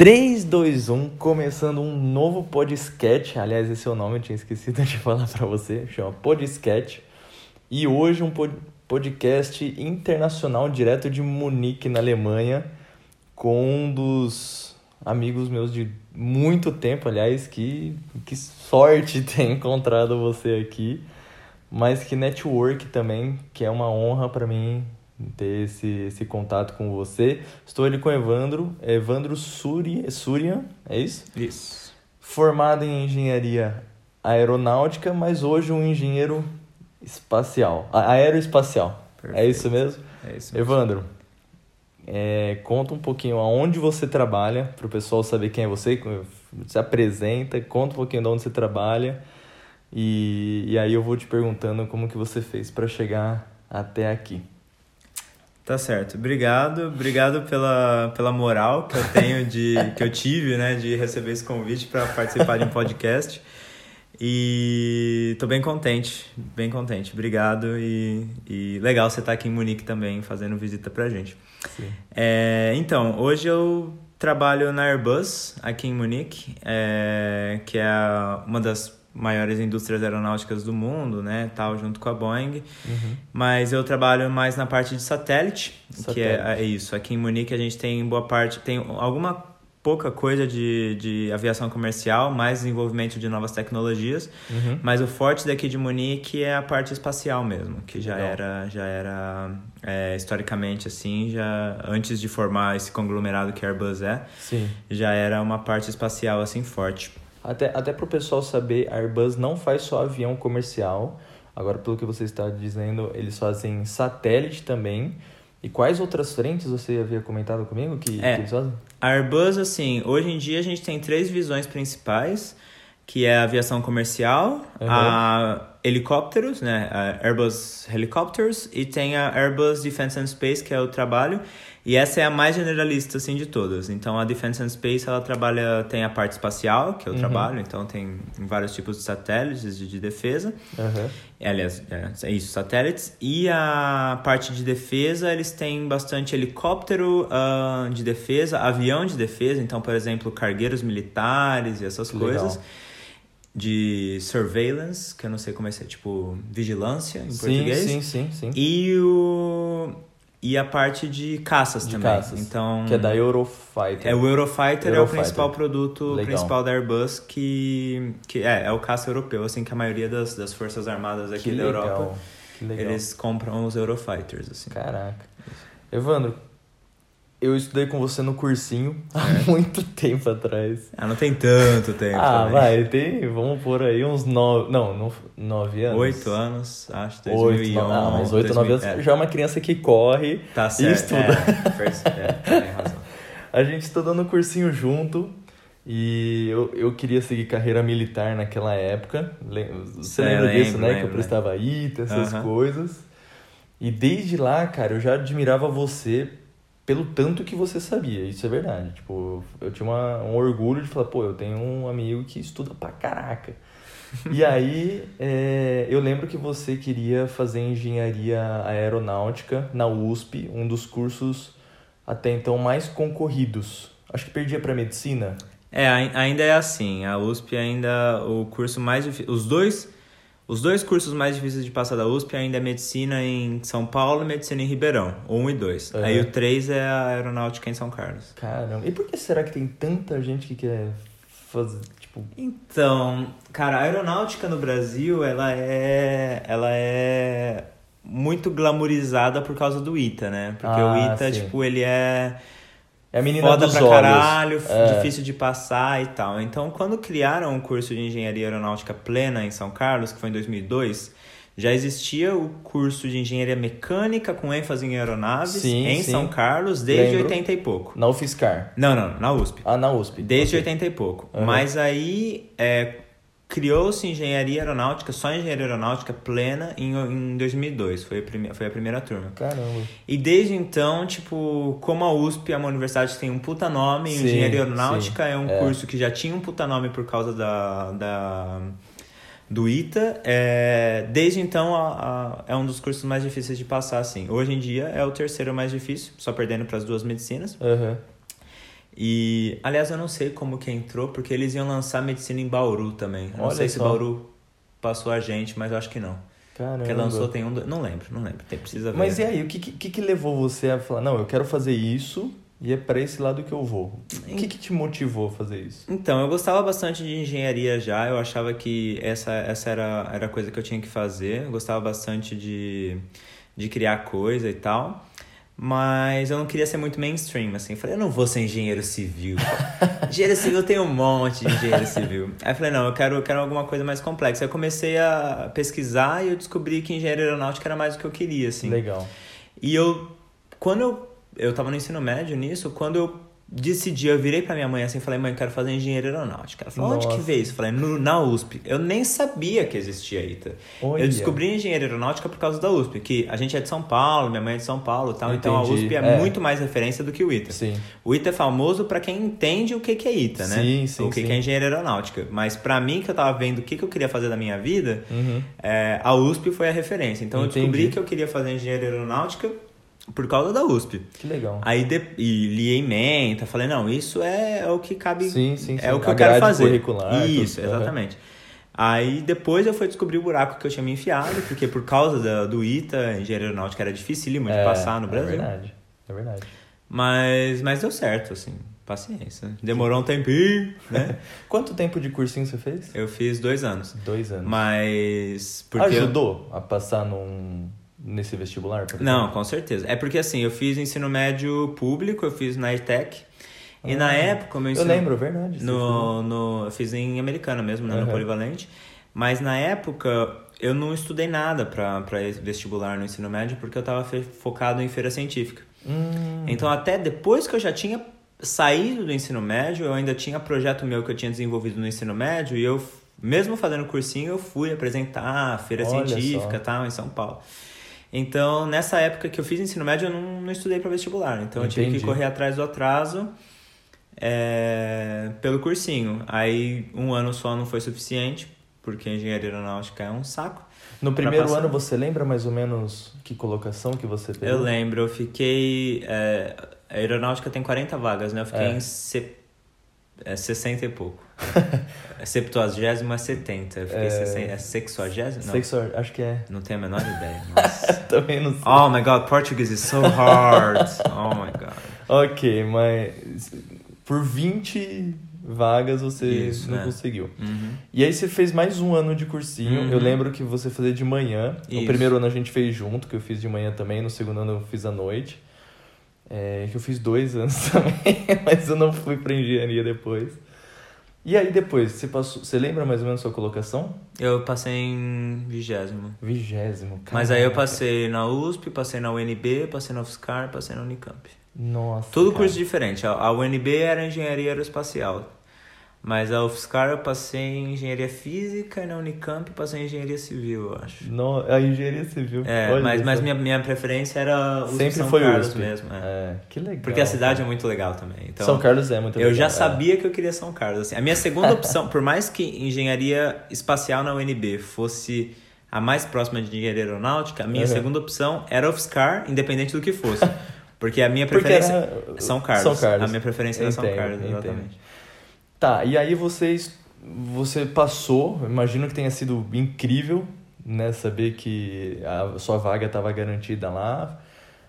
3, 2, 1, começando um novo podcast. Aliás, esse é o nome, eu tinha esquecido de falar para você. Chama Podcast. E hoje um podcast internacional direto de Munique, na Alemanha, com um dos amigos meus de muito tempo, aliás, que, que sorte ter encontrado você aqui. Mas que network também, que é uma honra para mim ter esse, esse contato com você. Estou ali com o Evandro, Evandro Suri, Surian, é isso? Isso. Formado em engenharia aeronáutica, mas hoje um engenheiro espacial, aeroespacial. Perfeito. É isso mesmo? É isso mesmo. Evandro, é, conta um pouquinho aonde você trabalha, para o pessoal saber quem é você, se apresenta, conta um pouquinho de onde você trabalha e, e aí eu vou te perguntando como que você fez para chegar até aqui. Tá certo. Obrigado, obrigado pela, pela moral que eu tenho de que eu tive, né, de receber esse convite para participar de um podcast. E tô bem contente, bem contente. Obrigado e, e legal você estar tá aqui em Munique também fazendo visita pra gente. Sim. É, então, hoje eu trabalho na Airbus aqui em Munique, é, que é uma das maiores indústrias aeronáuticas do mundo, né, tal, junto com a Boeing. Uhum. Mas eu trabalho mais na parte de satélite, satélite. que é, é, isso. Aqui em Munique a gente tem boa parte, tem alguma pouca coisa de, de aviação comercial, mais desenvolvimento de novas tecnologias, uhum. mas o forte daqui de Munique é a parte espacial mesmo, que já Legal. era, já era é, historicamente assim, já antes de formar esse conglomerado que a Airbus é, Sim. já era uma parte espacial assim forte. Até, até para o pessoal saber, a Airbus não faz só avião comercial. Agora, pelo que você está dizendo, eles fazem satélite também. E quais outras frentes você havia comentado comigo que, é, que eles fazem? A Airbus, assim, hoje em dia a gente tem três visões principais, que é a aviação comercial, uhum. a helicópteros, né, a Airbus Helicopters, e tem a Airbus Defense and Space, que é o trabalho, e essa é a mais generalista, assim, de todas. Então, a Defense and Space, ela trabalha, tem a parte espacial, que é o uhum. trabalho, então tem vários tipos de satélites de, de defesa. Uhum. Aliás, é, é, isso, satélites. E a parte de defesa, eles têm bastante helicóptero uh, de defesa, avião de defesa, então, por exemplo, cargueiros militares e essas Legal. coisas de surveillance, que eu não sei como é ser, tipo vigilância em sim, português. Sim, sim, sim. E o e a parte de caças de também. Caças. Então, que é da Eurofighter. É o Eurofighter, Eurofighter. é o principal produto Legal. principal da Airbus que que é, é o caça europeu, assim que a maioria das, das forças armadas aqui que da legal. Europa que legal. eles compram os Eurofighters assim. Caraca. Evandro, eu estudei com você no cursinho há É. muito tempo atrás. Ah, não tem tanto tempo. Ah, também. vai, tem, vamos por aí uns nove, não, não, nove anos. Oito anos, acho, Oito, 2011. nove, ah, mas oito, nove 2000, anos é. já é uma criança que corre Tá e certo. estuda. É, é, tem razão. A gente estudou no cursinho junto e eu, eu queria seguir carreira militar naquela época. Você É, lembra lembro, disso, né? que eu lembro, prestava ITA, essas Aham. coisas. E desde lá, cara, eu já admirava você pelo tanto que você sabia. Isso é verdade. Tipo, eu tinha uma, um orgulho de falar, pô, eu tenho um amigo que estuda pra caraca. e aí, é, eu lembro que você queria fazer engenharia aeronáutica na USP, um dos cursos até então mais concorridos. Acho que perdia para medicina. É, ai- ainda é assim. A USP ainda o curso mais difícil, os dois os dois cursos mais difíceis de passar da USP ainda é medicina em São Paulo e medicina em Ribeirão, 1 e 2. Uhum. Aí o 3 é a aeronáutica em São Carlos. Caramba. E por que será que tem tanta gente que quer fazer, tipo, Então, cara, a aeronáutica no Brasil, ela é ela é muito glamourizada por causa do ITA, né? Porque Ah, o ITA, sim. tipo, ele é é a menina foda dos pra olhos? caralho, É. difícil de passar e tal. Então, quando criaram o curso de engenharia aeronáutica plena em São Carlos, que foi em 2002, já existia o curso de engenharia mecânica com ênfase em aeronaves Sim, em sim. São Carlos desde Lembro. 80 e pouco. Na UFSCar. Não, não, na USP. Ah, na USP. Desde Ok. 80 e pouco. Uhum. Mas aí é, criou-se engenharia aeronáutica, só engenharia aeronáutica plena em, em 2002. Foi a, prime, foi a primeira turma. Caramba. E desde então, tipo, como a USP é uma universidade que tem um puta nome, Sim, engenharia aeronáutica sim, é um é. curso que já tinha um puta nome por causa da, da do ITA, é, desde então a, a- é um dos cursos mais difíceis de passar, assim. Hoje em dia é o terceiro mais difícil, só perdendo para as duas medicinas. Aham. E, aliás, eu não sei como que entrou, porque eles iam lançar medicina em Bauru também. Eu não Olha sei se só. Bauru passou a gente, mas eu acho que não. Caramba. Porque lançou tem um. Não lembro, não lembro. Tem, precisa ver. Mas e aí, o que, que, que levou você a falar, não, eu quero fazer isso e é pra esse lado que eu vou? O que, que te motivou a fazer isso? Então, eu gostava bastante de engenharia já, eu achava que essa, essa era, era a coisa que eu tinha que fazer, eu gostava bastante de, de criar coisa e tal, mas eu não queria ser muito mainstream, assim, falei, eu não vou ser engenheiro civil, engenheiro civil tem um monte de engenheiro civil. Aí falei, não, eu quero, eu quero alguma coisa mais complexa. Aí eu comecei a pesquisar e eu descobri que engenharia aeronáutica era mais o que eu queria, assim. Legal. E eu, quando eu, eu tava no ensino médio nisso, quando eu decidi, eu virei pra minha mãe assim e falei, mãe, eu quero fazer engenharia aeronáutica. Ela falou, onde que Nossa. vê isso? Eu falei, no, na USP. Eu nem sabia que existia ITA. Olha. Eu descobri engenharia aeronáutica por causa da USP, que a gente é de São Paulo, minha mãe é de São Paulo e tal, então a. USP é, É. muito mais referência do que o ITA. Sim. O ITA é famoso pra quem entende o que que é ITA, né? Sim, sim, O que, sim. que é engenharia aeronáutica. Mas pra mim, que eu tava vendo o que, que eu queria fazer da minha vida, Uhum. é, a USP foi a referência. Então Entendi. eu descobri que eu queria fazer engenharia aeronáutica por causa da USP. Que legal. Aí de, e li em menta, falei, não, isso é, o que cabe. Sim, sim, sim. É o que A eu quero fazer. curricular, Isso, tudo. Exatamente. Aí depois eu fui descobrir o buraco que eu tinha me enfiado, porque por causa da- do ITA, engenharia aeronáutica era dificílimo de É, passar no Brasil. É verdade. É verdade. Mas, mas deu certo, assim, paciência. Demorou um tempinho, né? Quanto tempo de cursinho você fez? Eu fiz dois anos. Dois anos. Mas. Porque eu- Ajudou a passar num, nesse vestibular? Não, com certeza. É porque assim, eu fiz ensino médio público, eu fiz na ETEC. E na Ah, época, meu Eu ensino. lembro, é verdade. No, no, eu fiz em americana mesmo, né, Aham. no Polivalente. Mas na época, eu não estudei nada esse vestibular no ensino médio, porque eu tava fe- focado em feira científica. Hum, Então, até depois que eu já tinha saído do ensino médio, eu ainda tinha projeto meu que eu tinha desenvolvido no ensino médio, e eu, mesmo fazendo cursinho, eu fui apresentar a feira Olha científica só. tal, em São Paulo. Então, nessa época que eu fiz ensino médio, eu não, não estudei para vestibular. Então, eu tive Entendi. que correr atrás do atraso é, pelo cursinho. Aí, um ano só não foi suficiente, porque engenharia aeronáutica é um saco. No primeiro ano você lembra mais ou menos que colocação que você pegou? Eu lembro, eu fiquei. é, a aeronáutica tem 40 vagas, né? Eu fiquei É. em é, 60 e pouco. é 70 é 70. Eu fiquei É. 60. É 60? Não, Sexo, acho que é. não tenho a menor ideia. Também não sei. oh my god, Portuguese is so hard. Oh my god. Ok, mas por 20 vagas você Isso, não né? conseguiu. Uhum. E aí você fez mais um ano de cursinho. Uhum. Eu lembro que você fazia de manhã. No Isso. primeiro ano a gente fez junto, que eu fiz de manhã também. No segundo ano eu fiz à noite. É, que eu fiz dois anos também, mas eu não fui pra engenharia depois. E aí depois, você passou. Você lembra mais ou menos a sua colocação? Eu passei em vigésimo. Vigésimo. Mas aí eu passei na USP, passei na UNB, passei na UFSCar, passei na Unicamp. Nossa. Tudo cara. curso diferente. A UNB era engenharia aeroespacial. Mas a UFSCar eu passei em engenharia física e na Unicamp eu passei em engenharia civil, eu acho. No, a engenharia civil. É, Olha mas, mas minha, minha preferência era USP Sempre São foi Carlos USP. mesmo. é. É, que legal. Porque a cidade é muito legal também. Então, São Carlos é muito legal. eu já é. sabia que eu queria São Carlos. assim. A minha segunda opção, por mais que engenharia espacial na UNB fosse a mais próxima de engenharia aeronáutica, a minha Uhum. segunda opção era UFSCar, independente do que fosse. Porque a minha Porque preferência era São Carlos. São Carlos. A minha preferência era São Carlos, entendo. Tá, e aí vocês. Você passou, imagino que tenha sido incrível, né? Saber que a sua vaga estava garantida lá.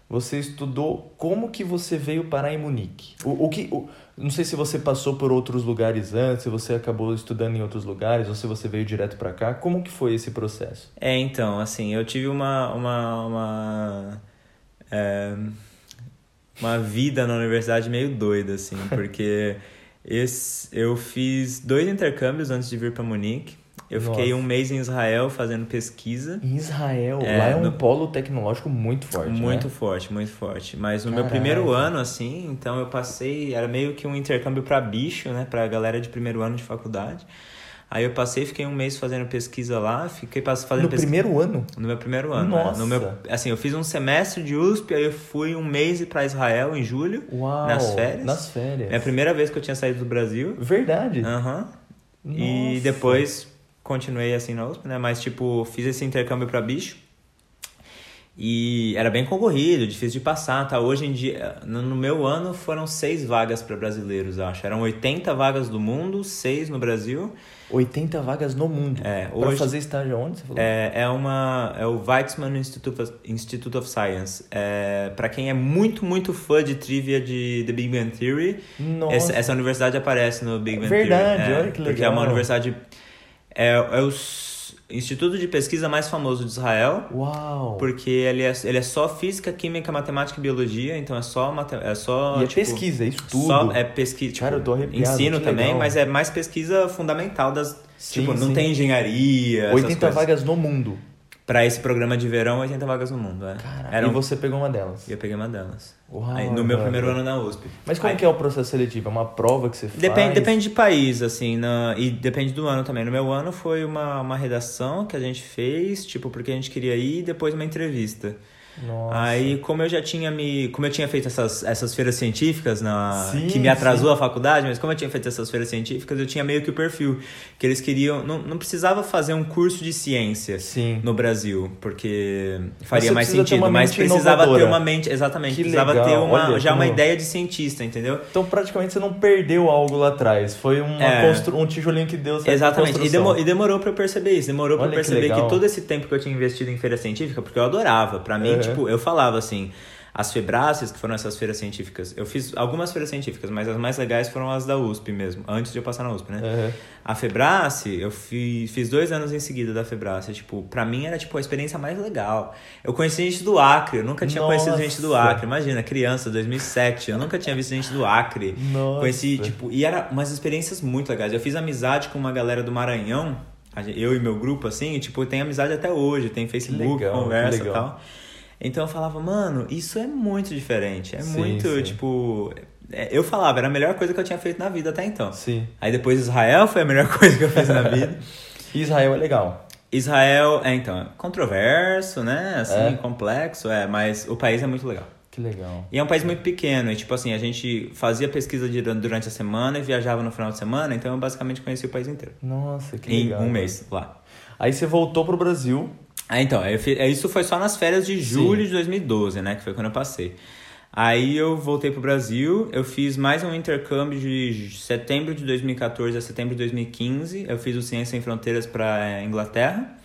Você estudou. Como que você veio parar em Munique? O, o que. o- não sei se você passou por outros lugares antes, se você acabou estudando em outros lugares, ou se você veio direto para cá. Como que foi esse processo? É, então, assim, eu tive uma. uma, uma é, uma vida na universidade meio doida, assim, porque esse, eu fiz dois intercâmbios antes de vir para Munique. Eu fiquei Nossa. um mês em Israel fazendo pesquisa. Em Israel, É, lá é um no- polo tecnológico muito forte. muito né? forte, muito forte. Mas no meu Caraca. primeiro ano, assim, então eu passei, era meio que um intercâmbio para bicho, né, pra galera de primeiro ano de faculdade. Aí eu passei, fiquei um mês fazendo pesquisa lá, fiquei fazendo No pesquisa. primeiro ano? No meu primeiro ano. né? Nossa. No meu, assim, eu fiz um semestre de USP, aí eu fui um mês para Israel em julho. Uau! Nas férias? Nas férias. É a primeira vez que eu tinha saído do Brasil. Verdade? Aham. E Nossa. depois continuei assim na USP, né? Mas, tipo, fiz esse intercâmbio para bicho. E era bem concorrido, difícil de passar, tá? Hoje em dia, no, meu ano, foram seis vagas para brasileiros, acho. Eram 80 vagas do mundo, seis no Brasil. 80 vagas no mundo. É, Pra hoje- fazer estágio onde você falou? É, é, uma, é o Weizmann Institute of, Institute of Science. É, para quem é muito, muito fã de trivia de The Big Bang Theory, essa, essa universidade aparece no Big Bang Verdade, Theory. É, olha que Porque é uma legal. universidade... É, é o s- instituto de pesquisa mais famoso de Israel. Uau! Porque ele é, ele é só física, química, matemática e biologia, então é só é só E é tipo, pesquisa, é isso tudo. Só é pesquisa, tipo, Cara, eu tô arrepiado, ensino também, legal. mas é mais pesquisa fundamental das, Sim, tipo, não sim. tem engenharia, essas 80 coisas. vagas no mundo. Pra esse programa de verão, 80 vagas no mundo, é. Caraca. Eram- E você pegou uma delas. E eu peguei uma delas. Uau, Aí, no meu mano. primeiro ano na USP. Mas como Aí- que é o processo seletivo? É uma prova que você faz? Depende, depende de país, assim, na, e depende do ano também. No meu ano foi uma, uma redação que a gente fez, tipo, porque a gente queria ir e depois uma entrevista. Nossa. Aí, como eu já tinha me. Como eu tinha feito essas, essas feiras científicas na, Sim, que me atrasou sim. a faculdade, mas como eu tinha feito essas feiras científicas, eu tinha meio que o perfil. Que eles queriam. Não, não precisava fazer um curso de ciência Sim. no Brasil, porque faria mais ter sentido, uma mas precisava ter inovadora. uma mente. Exatamente, Que precisava legal, ter uma, olha já uma como- ideia de cientista, entendeu? Então praticamente você não perdeu algo lá atrás. Foi uma É. constru- um tijolinho que deu certo Exatamente, e, demo- e demorou pra eu perceber isso. Demorou pra Olha eu que perceber que, legal. todo esse tempo que eu tinha investido em feira científica, porque eu adorava. Pra mim. Tipo, eu falava assim, as Febraces, que foram essas feiras científicas, eu fiz algumas feiras científicas, mas as mais legais foram as da USP mesmo, antes de eu passar na USP, né? Uhum. A Febrace, eu fiz, fiz dois anos em seguida da Febrace. Tipo, pra mim era tipo a experiência mais legal. Eu conheci gente do Acre, eu nunca tinha conhecido Nossa. gente do Acre. Imagina, criança, 2007, eu nunca tinha visto gente do Acre. Nossa. Conheci, tipo, e era umas experiências muito legais. Eu fiz amizade com uma galera do Maranhão, eu e meu grupo, assim, e, tipo, tem amizade até hoje, tem Facebook, legal, conversa e tal. Então eu falava, mano, isso é muito diferente. É Sim, muito, sim. tipo. é, Eu falava, era a melhor coisa que eu tinha feito na vida até então. Sim. Aí depois Israel foi a melhor coisa que eu fiz na vida. Israel é legal. Israel, é então, é controverso, né? Assim, É. complexo, é, mas o país é muito legal. Que legal. E é um país muito pequeno, e tipo assim, a gente fazia pesquisa de- durante a semana e viajava no final de semana, então eu basicamente conheci o país inteiro. Nossa, que em legal. um cara. mês lá. Aí você voltou pro Brasil. Ah, então, fi- isso foi só nas férias de julho de 2012, né? Que foi quando eu passei. Aí eu voltei pro Brasil, eu fiz mais um intercâmbio de setembro de 2014 a setembro de 2015. Eu fiz o Ciência Sem Fronteiras para Inglaterra.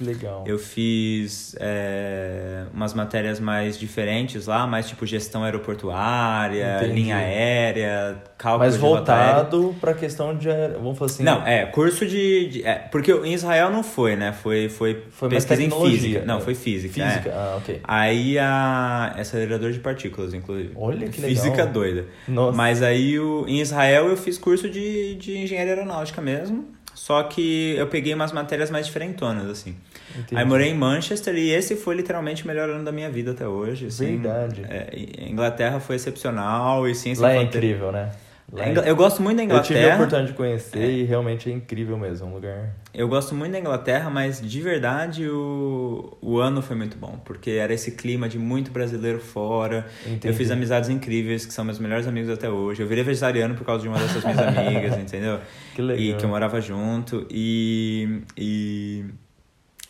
Que legal. Eu fiz é, umas matérias mais diferentes lá, mais tipo gestão aeroportuária, Entendi. linha aérea, cálculo Mas voltado pra questão de. Vamos falar assim. Não, é, curso de. de- é, porque em Israel não foi, né? Foi, foi, Foi pesquisa em física. Não, né? foi física. Física. é. Ah, ok. Aí a. Acelerador de partículas, inclusive. Olha que legal. Física doida. Nossa. Mas aí o, em Israel eu fiz curso de, de engenharia aeronáutica mesmo. Só que eu peguei umas matérias mais diferentonas, assim. Entendi. Aí morei em Manchester e esse foi literalmente o melhor ano da minha vida até hoje. Assim, Verdade. É, Inglaterra foi excepcional e ciência Lá é incrível, né? É Ingl- Eu gosto muito da Eu Inglaterra. tive a oportunidade de conhecer e realmente é incrível mesmo. Um lugar. Eu gosto muito da Inglaterra, mas de verdade o, o ano foi muito bom, porque era esse clima de muito brasileiro fora. Entendi. Eu fiz amizades incríveis, que são meus melhores amigos até hoje. Eu virei vegetariano por causa de uma dessas minhas amigas, entendeu? Que legal. E que eu morava junto. E, e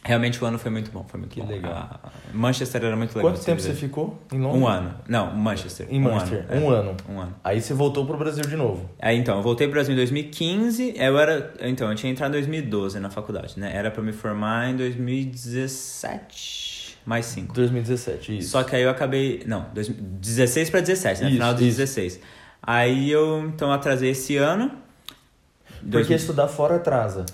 realmente o ano foi muito bom, foi muito Que bom. legal. A- Manchester era muito legal. Quanto tempo você ficou em Londres? Um ano. Não, Manchester. Em um Manchester. Ano, Um é. ano. Um ano. Aí você voltou pro Brasil de novo. Aí então, eu voltei pro Brasil em 2015. Eu era. Então, eu tinha entrado em 2012 na faculdade, né? Era pra me formar em 2017. Mais 5. 2017, isso. Só que aí eu acabei. Não, 2016 pra 17, né? Isso, Final de isso. 16. 16. Aí eu então atrasei esse ano. Porque 2000 estudar fora atrasa.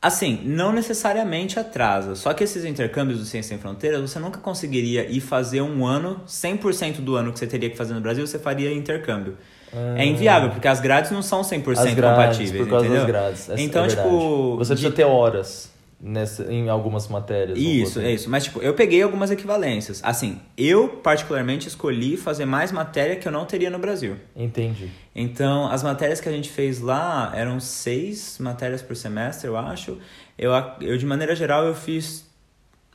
Assim, não necessariamente atrasa. Só que esses intercâmbios do Ciência Sem Fronteiras, você nunca conseguiria ir fazer um ano, 100% do ano que você teria que fazer no Brasil, você faria intercâmbio. É inviável, porque as grades não são 100% Ah. As grades, compatíveis, por causa entendeu? das grades. Essa Então, é tipo, Você precisa de- ter horas nessa, em algumas matérias. Isso, é isso. Mas, tipo, eu peguei algumas equivalências. Assim, eu, particularmente, escolhi fazer mais matéria que eu não teria no Brasil. Entendi. Então, as matérias que a gente fez lá eram seis matérias por semestre, eu acho. Eu, eu de maneira geral, eu fiz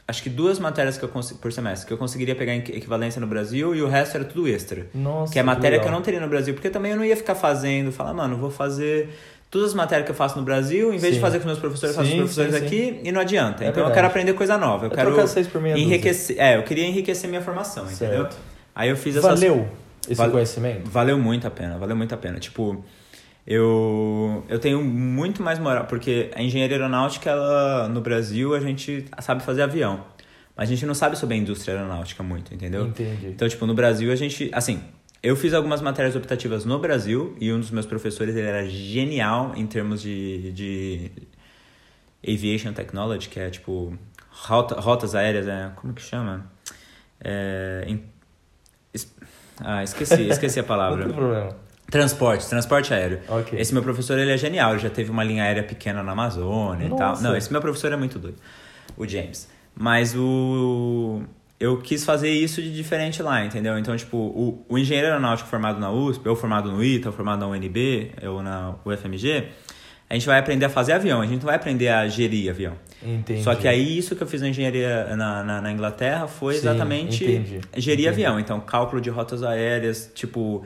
acho que duas matérias que eu por semestre que eu conseguiria pegar em equivalência no Brasil e o resto era tudo extra. Nossa, que é matéria que eu legal. não teria no Brasil, porque também eu não ia ficar fazendo, falar, mano, vou fazer todas as matérias que eu faço no Brasil, em vez Sim. de fazer com meus professores, eu faço Sim, com os professores sim, aqui e não adianta. É então eu verdade. quero aprender coisa nova. Eu É quero seis por meia dúzia. enriquecer. É, eu queria enriquecer minha formação, entendeu? Certo. Aí eu fiz essas Valeu esse Vale- conhecimento? Valeu muito a pena, valeu muito a pena. Tipo, eu, eu tenho muito mais moral, porque a engenharia aeronáutica, ela, no Brasil, a gente sabe fazer avião. Mas a gente não sabe sobre a indústria aeronáutica muito, entendeu? Entendi. Então, tipo, no Brasil a gente, assim, eu fiz algumas matérias optativas no Brasil e um dos meus professores, ele era genial em termos de, de aviation technology, que é tipo rota, rotas aéreas, é, como que chama? É, em- es- ah, esqueci, esqueci a Não palavra. tem problema. Transporte, transporte aéreo. Ok. Esse meu professor, ele é genial, ele já teve uma linha aérea pequena na Amazônia e tal. Nossa. Não, esse meu professor é muito doido, o James. Mas o... Eu quis fazer isso de diferente lá, entendeu? Então, tipo, o, o engenheiro aeronáutico formado na USP, ou formado no ITA, ou formado na UNB, ou na UFMG, a gente vai aprender a fazer avião, a gente não vai aprender a gerir avião. Entendi. Só que aí isso que eu fiz na engenharia na, na, na Inglaterra foi Sim, exatamente entendi, gerir entendi. avião. Então, cálculo de rotas aéreas, tipo,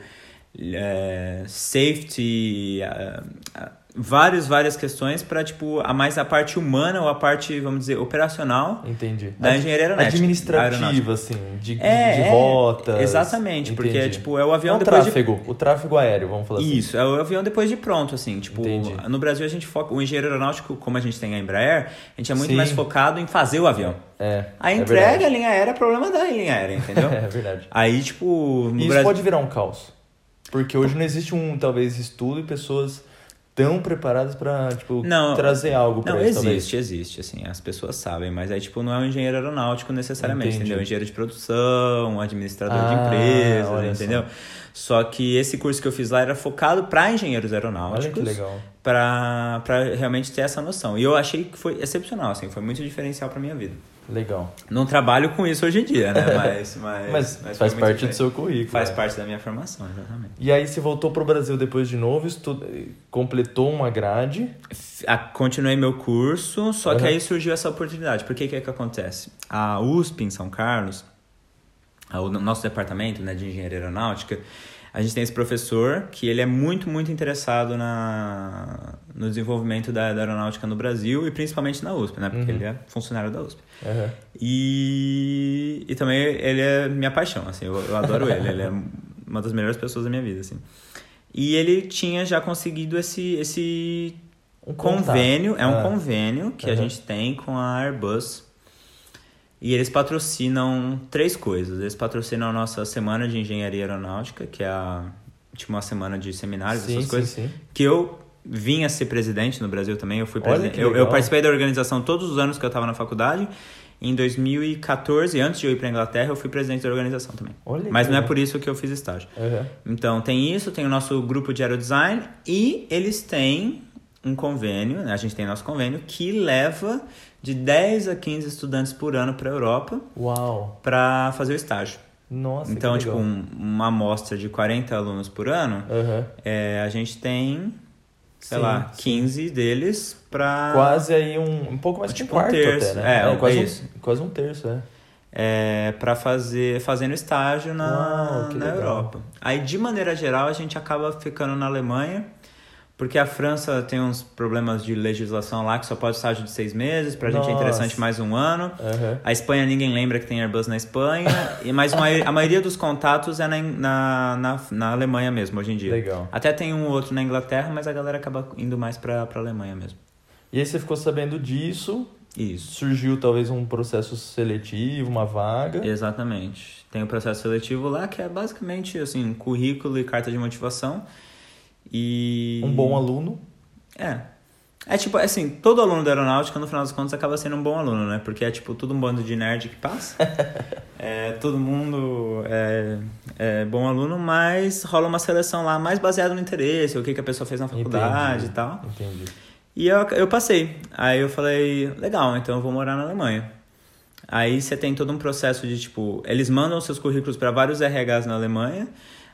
é, safety, é, várias, várias questões para, tipo, a mais a parte humana ou a parte, vamos dizer, operacional Entendi. da engenharia aeronáutica. Administrativa, assim, de, de- É, de é, rotas. exatamente, porque, Entendi. tipo, é o avião o depois de- tráfego, o tráfego aéreo, vamos falar assim. Isso, é o avião depois de pronto, assim. Tipo, Entendi. no Brasil a gente foca. O engenheiro aeronáutico, como a gente tem a Embraer, a gente é muito Sim. mais focado em fazer o avião. É. A é entrega, a verdade. linha aérea, é problema da linha aérea, entendeu? É verdade. Aí, tipo, isso Brasil. pode virar um caos. Porque hoje não existe um, talvez, estudo e pessoas tão preparadas pra, tipo, Não, trazer algo Não, isso, talvez. existe, existe, assim, as pessoas sabem, mas aí, tipo, não é um engenheiro aeronáutico necessariamente, Entendi. entendeu? Engenheiro de produção, um administrador de Ah, empresas, olha só. entendeu? Só. que esse curso que eu fiz lá era focado para engenheiros Olha aeronáuticos. que legal. Pra, pra realmente ter essa noção. E eu achei que foi excepcional, assim, foi muito diferencial pra minha vida. Legal. Não trabalho com isso hoje em dia, né? Mas, mas, Mas, mas faz parte do seu currículo. Faz né? parte da minha formação, exatamente. E aí você voltou pro Brasil depois de novo, estu... completou uma grade. A- continuei meu curso, só que Uhum. aí surgiu essa oportunidade. Por que que é que acontece? A USP em São Carlos, o nosso departamento né, de engenharia aeronáutica, a gente tem esse professor que ele é muito, muito interessado na, no desenvolvimento da, da aeronáutica no Brasil e principalmente na USP, né? Porque Uhum. ele é funcionário da USP. Aham. E, e também ele é minha paixão, assim, eu, eu adoro ele, ele é uma das melhores pessoas da minha vida, assim. E ele tinha já conseguido esse, esse Um convênio, é um Ah. convênio que a Aham. gente tem com a Airbus. E eles patrocinam três coisas. Eles patrocinam a nossa semana de engenharia aeronáutica, que é a, tipo uma semana de seminários, Sim, essas sim, coisas. sim. Que eu vim a ser presidente no Brasil também. Eu fui presidente. Eu, eu participei da organização todos os anos que eu estava na faculdade. Em 2014, antes de eu ir para Inglaterra, eu fui presidente da organização também. Olha Mas não é por isso que eu fiz estágio. Aham. Então, tem isso, tem o nosso grupo de aerodesign e eles têm um convênio, né? a gente tem nosso convênio, que leva de 10 a 15 estudantes por ano para a Europa Uau. para fazer o estágio. Nossa, então, tipo, um- uma amostra de 40 alunos por ano, Aham. é, a gente tem, sei Sim, lá, sim. 15 deles para Quase aí um, um pouco mais um Tipo um quarto terço. até, né? É, quase, isso. Um, quase um terço, é. é, para fazer fazendo estágio na, Uau, na legal. Europa. Aí, de maneira geral, a gente acaba ficando na Alemanha, porque a França tem uns problemas de legislação lá que só pode estágio de seis meses, pra gente é Nossa. interessante mais um ano. Aham. A Espanha ninguém lembra que tem Airbus na Espanha, e mas a maioria dos contatos é na, na, na, na Alemanha mesmo, hoje em dia. Legal. Até tem um outro na Inglaterra, mas a galera acaba indo mais pra, pra Alemanha mesmo. E aí você ficou sabendo disso, Isso. surgiu talvez um processo seletivo, uma vaga. Exatamente. Tem o processo seletivo lá, que é basicamente assim, currículo e carta de motivação. E. Um bom aluno. É. É tipo, assim, todo aluno da aeronáutica, no final das contas, acaba sendo um bom aluno, né? Porque é tipo tudo um bando de nerd que passa. é, todo mundo é, é bom aluno, mas rola uma seleção lá mais baseada no interesse, o que, que a pessoa fez na faculdade Entendi. e tal. Entendi. E eu, eu passei. Aí eu falei, legal, então eu vou morar na Alemanha. Aí você tem todo um processo de tipo, eles mandam seus currículos para vários RHs na Alemanha.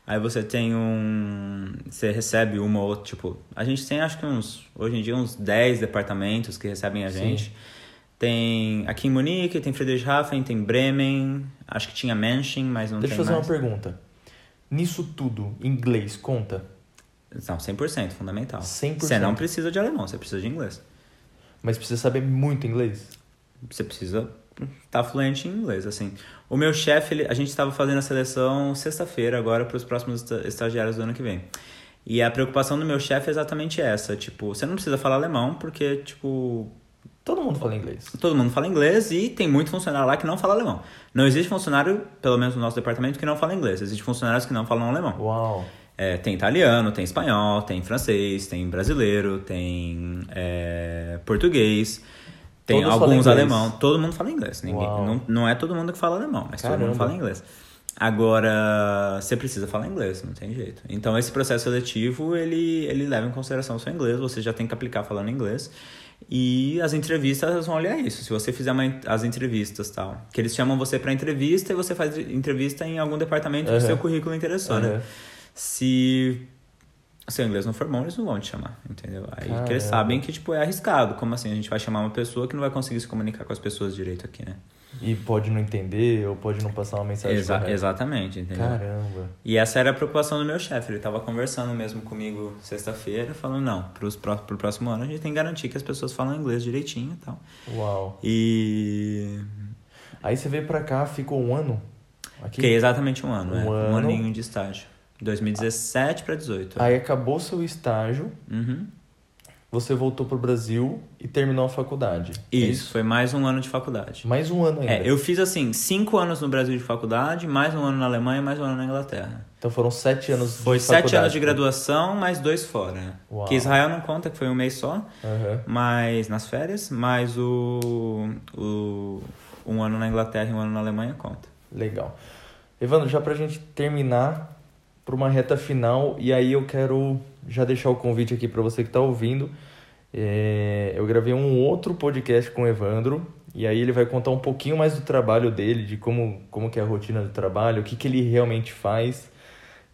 Aí você tem um. Você recebe uma ou outra, tipo. A gente tem acho que uns. Hoje em dia, uns 10 departamentos que recebem a Sim. gente. Tem aqui em Munique, tem Friedrichshafen, tem Bremen, acho que tinha Mensching, mas não Deixa eu tem fazer mais. uma pergunta. Nisso tudo, inglês conta? Não, 100%, fundamental. 100%. Você não precisa de alemão, você precisa de inglês. Mas precisa saber muito inglês. Você precisa tá fluente em inglês, assim. O meu chefe, ele- a gente estava fazendo a seleção sexta-feira agora para os próximos esta- estagiários do ano que vem. E a preocupação do meu chefe é exatamente essa, tipo, você não precisa falar alemão porque, tipo, Todo mundo fala inglês. todo mundo fala inglês e tem muito funcionário lá que não fala alemão. Não existe funcionário, pelo menos no nosso departamento, que não fala inglês. Existem funcionários que não falam alemão. Uau. É, tem italiano, tem espanhol, tem francês, tem brasileiro, tem é, português, tem Todos alguns alemão. Todo mundo fala inglês. Ninguém, Uau. não, não é todo mundo que fala alemão, mas todo Caramba. mundo fala inglês. Agora, você precisa falar inglês, não tem jeito. Então, esse processo seletivo, ele, ele leva em consideração o seu inglês, você já tem que aplicar falando inglês. E as entrevistas vão olhar isso. Se você fizer uma, as entrevistas tal, que eles chamam você para entrevista e você faz entrevista em algum departamento que o Aham. seu currículo interessou, né? Aham. Se o seu inglês não for bom, eles não vão te chamar, entendeu? Aí que eles sabem que, tipo, é arriscado. Como assim? A gente vai chamar uma pessoa que não vai conseguir se comunicar com as pessoas direito aqui, né? E pode não entender ou pode não passar uma mensagem Exa- correta. exatamente, entendeu? Caramba. E essa era a preocupação do meu chefe. Ele tava conversando mesmo comigo sexta-feira, falando, não, pros, pró- pro próximo ano a gente tem que garantir que as pessoas falam inglês direitinho e tal. Uau. E... Aí você veio pra cá, ficou um ano aqui? Fiquei exatamente um ano, Um é. Um ano. aninho de estágio. 2017 para 18. Aí acabou seu estágio, Uhum. você voltou pro Brasil e terminou a faculdade. É Isso, foi mais um ano de faculdade. Mais um ano ainda. É, eu fiz assim, cinco anos no Brasil de faculdade, mais um ano na Alemanha, mais um ano na Inglaterra. Então foram sete anos Foi de sete faculdade. anos de graduação, mais dois fora. Uau. Que Israel não conta, que foi um mês só, Aham. mas nas férias, mais o, o um ano na Inglaterra e um ano na Alemanha conta. Legal. Evandro, já pra gente terminar para uma reta final, e aí eu quero já deixar o convite aqui para você que está ouvindo. É, eu gravei um outro podcast com o Evandro, e aí ele vai contar um pouquinho mais do trabalho dele, de como, como que é a rotina do trabalho, o que, que ele realmente faz.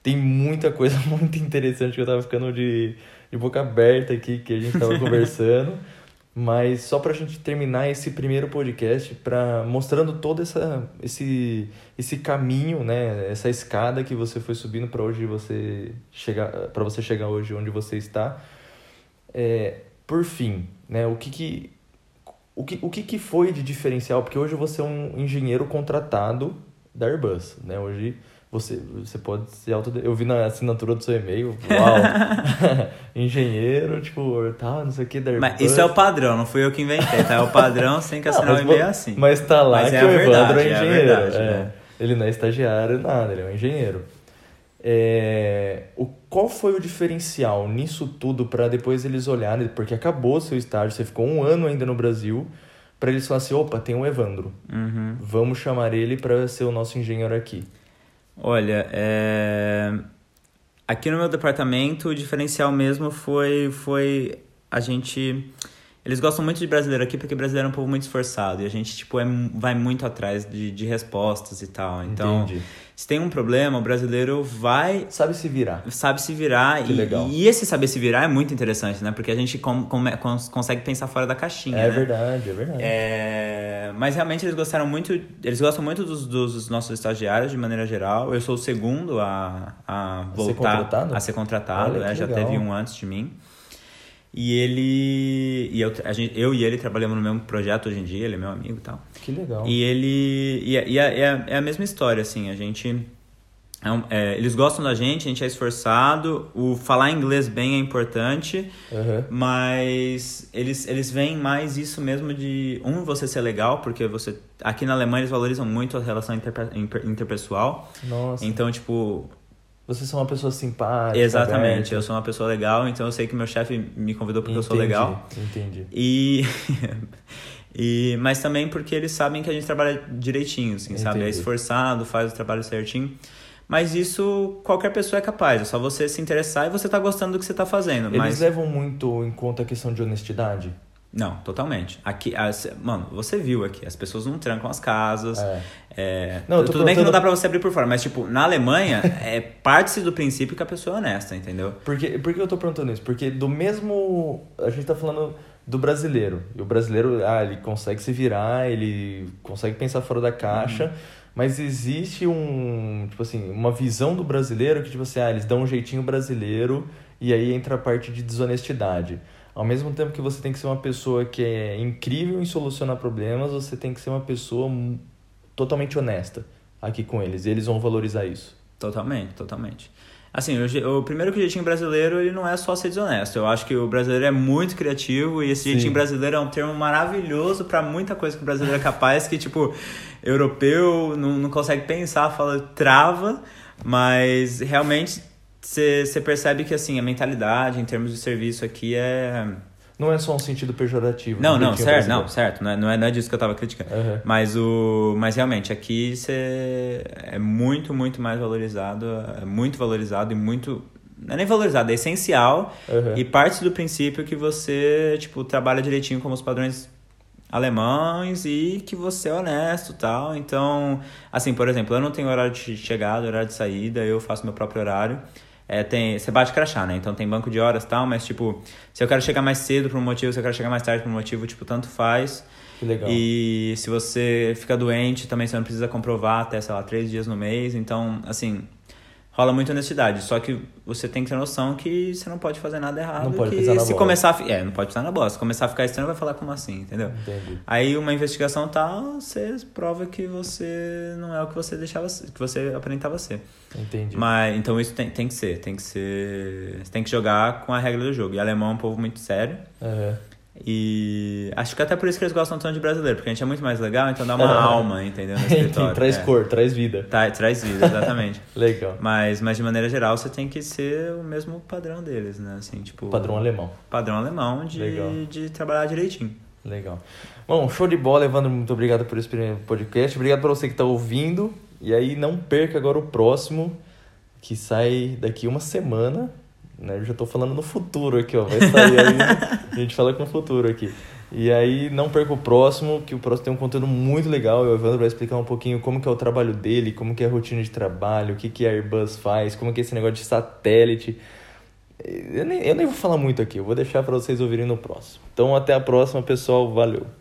Tem muita coisa muito interessante que eu tava ficando de, de boca aberta aqui, que a gente tava conversando. Mas só pra gente terminar esse primeiro podcast, para mostrando todo essa, esse, esse caminho, né, essa escada que você foi subindo para hoje você chegar, para você chegar hoje onde você está. É, por fim, né, o que que o que, o que que foi de diferencial? Porque hoje você é um engenheiro contratado da Airbus, né? Hoje você, você pode ser auto... Eu vi na assinatura do seu e-mail, uau! engenheiro, tipo, tá, não sei o que. Mas isso é o padrão, não fui eu que inventei, tá? É o padrão, tem que assinar o e-mail vo- assim. Mas tá lá Mas que é o Evandro verdade, é é a engenheiro. verdade, é. é. Ele não é estagiário, nada, ele é um engenheiro. É, o, qual foi o diferencial nisso tudo para depois eles olharem, porque acabou seu estágio, você ficou um ano ainda no Brasil, para eles falarem assim, opa, tem o Evandro, Uhum. vamos chamar ele para ser o nosso engenheiro aqui. Olha, é... aqui no meu departamento o diferencial mesmo foi, foi a gente. Eles gostam muito de brasileiro aqui porque brasileiro é um povo muito esforçado e a gente tipo, é, vai muito atrás de, de respostas e tal. Então, Entendi. se tem um problema, o brasileiro vai Sabe se virar. sabe se virar Que e, legal. e esse saber se virar é muito interessante, né? Porque a gente com, cons- consegue pensar fora da caixinha, É né? verdade, é verdade. É, mas realmente eles gostaram muito, eles gostam muito dos, dos nossos estagiários de maneira geral. Eu sou o segundo a, a ser voltar contratado? a ser contratado, Olha, é, já legal. teve um antes de mim. E ele e eu, a gente, eu e ele trabalhamos no mesmo projeto hoje em dia, ele é meu amigo e tal. Que legal. E ele. E, é- e é, é a- é a mesma história, assim, a gente. é um- é, eles gostam da gente, a gente é esforçado, o falar inglês bem é importante, Aham. mas eles, eles veem mais isso mesmo de, um, você ser legal, porque você. Aqui na Alemanha eles valorizam muito a relação interpe- inter- interpessoal. Nossa, Então, tipo, vocês são uma pessoa simpática. exatamente, aberta. eu sou uma pessoa legal, então eu sei que meu chefe me convidou porque eu sou Entendi, legal. Entendi. E, e mas também porque eles sabem que a gente trabalha direitinho, assim, sabe? É Entendi. esforçado, faz o trabalho certinho. Mas isso qualquer pessoa é capaz, é só você se interessar e você tá gostando do que você tá fazendo. Eles mas levam muito em conta a questão de honestidade? Não, totalmente. Aqui, as- mano, você viu aqui, as pessoas não trancam as casas. É. é, Não, tudo bem que não dá pra você abrir por fora, mas tipo, na Alemanha, é parte-se do princípio que a pessoa é honesta, entendeu? Por que, por que eu tô perguntando isso? Porque do mesmo. A gente tá falando do brasileiro. E o brasileiro, ah, ele consegue se virar, ele consegue pensar fora da caixa. Mas existe um, tipo assim, uma visão do brasileiro que, tipo assim, ah, eles dão um jeitinho brasileiro e aí entra a parte de desonestidade. Ao mesmo tempo que você tem que ser uma pessoa que é incrível em solucionar problemas, você tem que ser uma pessoa totalmente honesta aqui com eles. E eles vão valorizar isso. Totalmente, totalmente. Assim, o, o, primeiro que o jeitinho brasileiro, ele não é só ser desonesto. Eu acho que o brasileiro é muito criativo e esse Sim. jeitinho brasileiro é um termo maravilhoso para muita coisa que o brasileiro é capaz, que, tipo, europeu não, não consegue pensar, fala, trava, mas realmente você percebe que, assim, a mentalidade em termos de serviço aqui é não é só um sentido pejorativo. Não, não, certo, não, certo. Não é, não é, não é disso que eu tava criticando. Uhum. Mas, o, mas realmente, aqui você é muito, muito mais valorizado, é muito valorizado e muito. Não é nem valorizado, é essencial. Uhum. E parte do princípio que você, tipo, trabalha direitinho como os padrões alemães e que você é honesto tal. Então, assim, por exemplo, eu não tenho horário de chegada, horário de saída, eu faço meu próprio horário. É, tem, você bate crachá, né? Então tem banco de horas e tal, mas tipo, se eu quero chegar mais cedo por um motivo, se eu quero chegar mais tarde por um motivo, tipo, tanto faz. Que legal. E se você fica doente, também você não precisa comprovar até, sei lá, três dias no mês. Então, assim, rola muita honestidade. Só que você tem que ter noção que você não pode fazer nada errado. Não pode que pisar na se bola. começar a, É, não pode pisar na bola. Se começar a ficar estranho, vai falar como assim, entendeu? Entendi. Aí uma investigação tal, você prova que você não é o que você deixava que você aparentava ser. Entendi. Mas então isso tem, tem que ser, tem que ser. Você tem que jogar com a regra do jogo. E alemão é um povo muito sério. Uhum. E acho que até por isso que eles gostam tanto de brasileiro, porque a gente é muito mais legal, então dá uma alma, entendeu? No escritório. traz é. cor, traz vida. Tá, traz vida, exatamente. legal. Mas, mas de maneira geral você tem que ser o mesmo padrão deles, né? Assim, tipo. Padrão alemão. Padrão alemão de, de trabalhar direitinho. Legal. Bom, show de bola, Evandro. Muito obrigado por esse podcast. Obrigado para você que está ouvindo. E aí não perca agora o próximo, que sai daqui uma semana. Né? Eu já estou falando no futuro aqui, ó. Vai sair aí. a gente fala com o futuro aqui. E aí não perca o próximo, que o próximo tem um conteúdo muito legal. O Evandro vai explicar um pouquinho como que é o trabalho dele, como que é a rotina de trabalho, o que, que a Airbus faz, como que é esse negócio de satélite. Eu nem, eu nem vou falar muito aqui, eu vou deixar para vocês ouvirem no próximo. Então até a próxima, pessoal. Valeu!